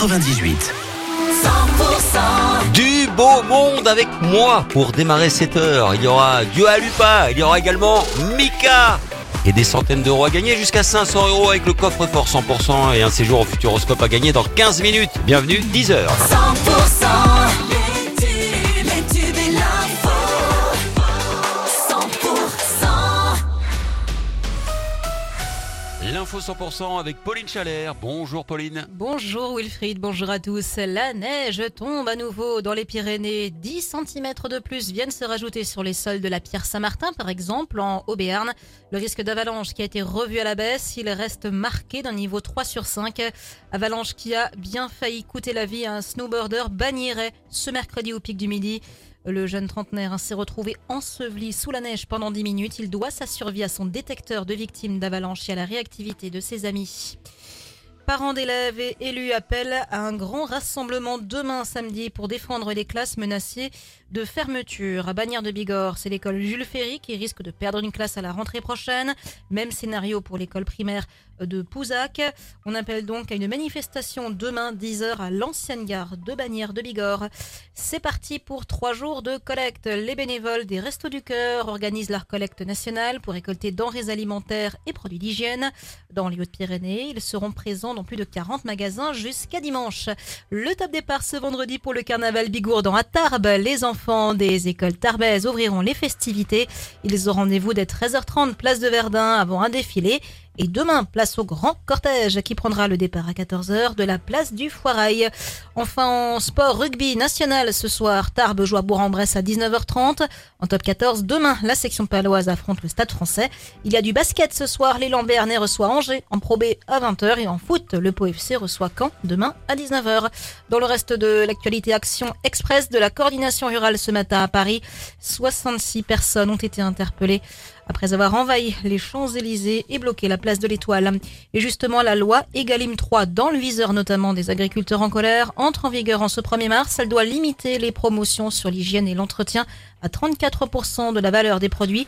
98. Du beau monde avec moi pour démarrer cette heure. Il y aura Dua Lupa, il y aura également Mika. Et des centaines d'euros à gagner, jusqu'à 500 euros avec le coffre fort 100% et un séjour au Futuroscope à gagner dans 15 minutes. Bienvenue, 10 heures. 100% L'info 100% avec Pauline. Bonjour Pauline. Bonjour Wilfried, bonjour à tous. La neige tombe à nouveau dans les Pyrénées. 10 cm de plus viennent se rajouter sur les sols de la Pierre Saint-Martin, par exemple, en Haut-Béarn. Le risque d'avalanche qui a été revu à la baisse, il reste marqué d'un niveau 3 sur 5. Avalanche qui a bien failli coûter la vie à un snowboarder bannirait ce mercredi au pic du midi. Le jeune trentenaire s'est retrouvé enseveli sous la neige pendant 10 minutes. Il doit sa survie à son détecteur de victimes d'avalanche et à la réactivité de ses amis. Parents d'élèves et élus appellent à un grand rassemblement demain samedi pour défendre les classes menacées de fermeture. À Bagnères de Bigorre, c'est l'école Jules Ferry qui risque de perdre une classe à la rentrée prochaine. Même scénario pour l'école primaire de Pouzac. On appelle donc à une manifestation demain 10h à l'ancienne gare de Bagnères de Bigorre. C'est parti pour trois jours de collecte. Les bénévoles des Restos du Cœur organisent leur collecte nationale pour récolter denrées alimentaires et produits d'hygiène. Dans les Hautes-Pyrénées, ils seront présents plus de 40 magasins jusqu'à dimanche. Le top départ ce vendredi pour le carnaval Bigourdan à Tarbes. Les enfants des écoles tarbaises ouvriront les festivités. Ils ont rendez-vous dès 13h30 place de Verdun avant un défilé. Et demain, place au grand cortège qui prendra le départ à 14h de la place du Foirail. Enfin, en sport rugby national ce soir, Tarbes joue à Bourg-en-Bresse à 19h30. En top 14, demain, la section paloise affronte le stade français. Il y a du basket ce soir, les Lambernais reçoit Angers en Pro à 20h et en foot, le Pau FC reçoit Caen demain à 19h. Dans le reste de l'actualité Action Express de la coordination rurale ce matin à Paris, 66 personnes ont été interpellées après avoir envahi les Champs-Élysées et bloqué la place de l'Étoile. Et justement, la loi Egalim 3, dans le viseur notamment des agriculteurs en colère, entre en vigueur en ce 1er mars. Elle doit limiter les promotions sur l'hygiène et l'entretien à 34% de la valeur des produits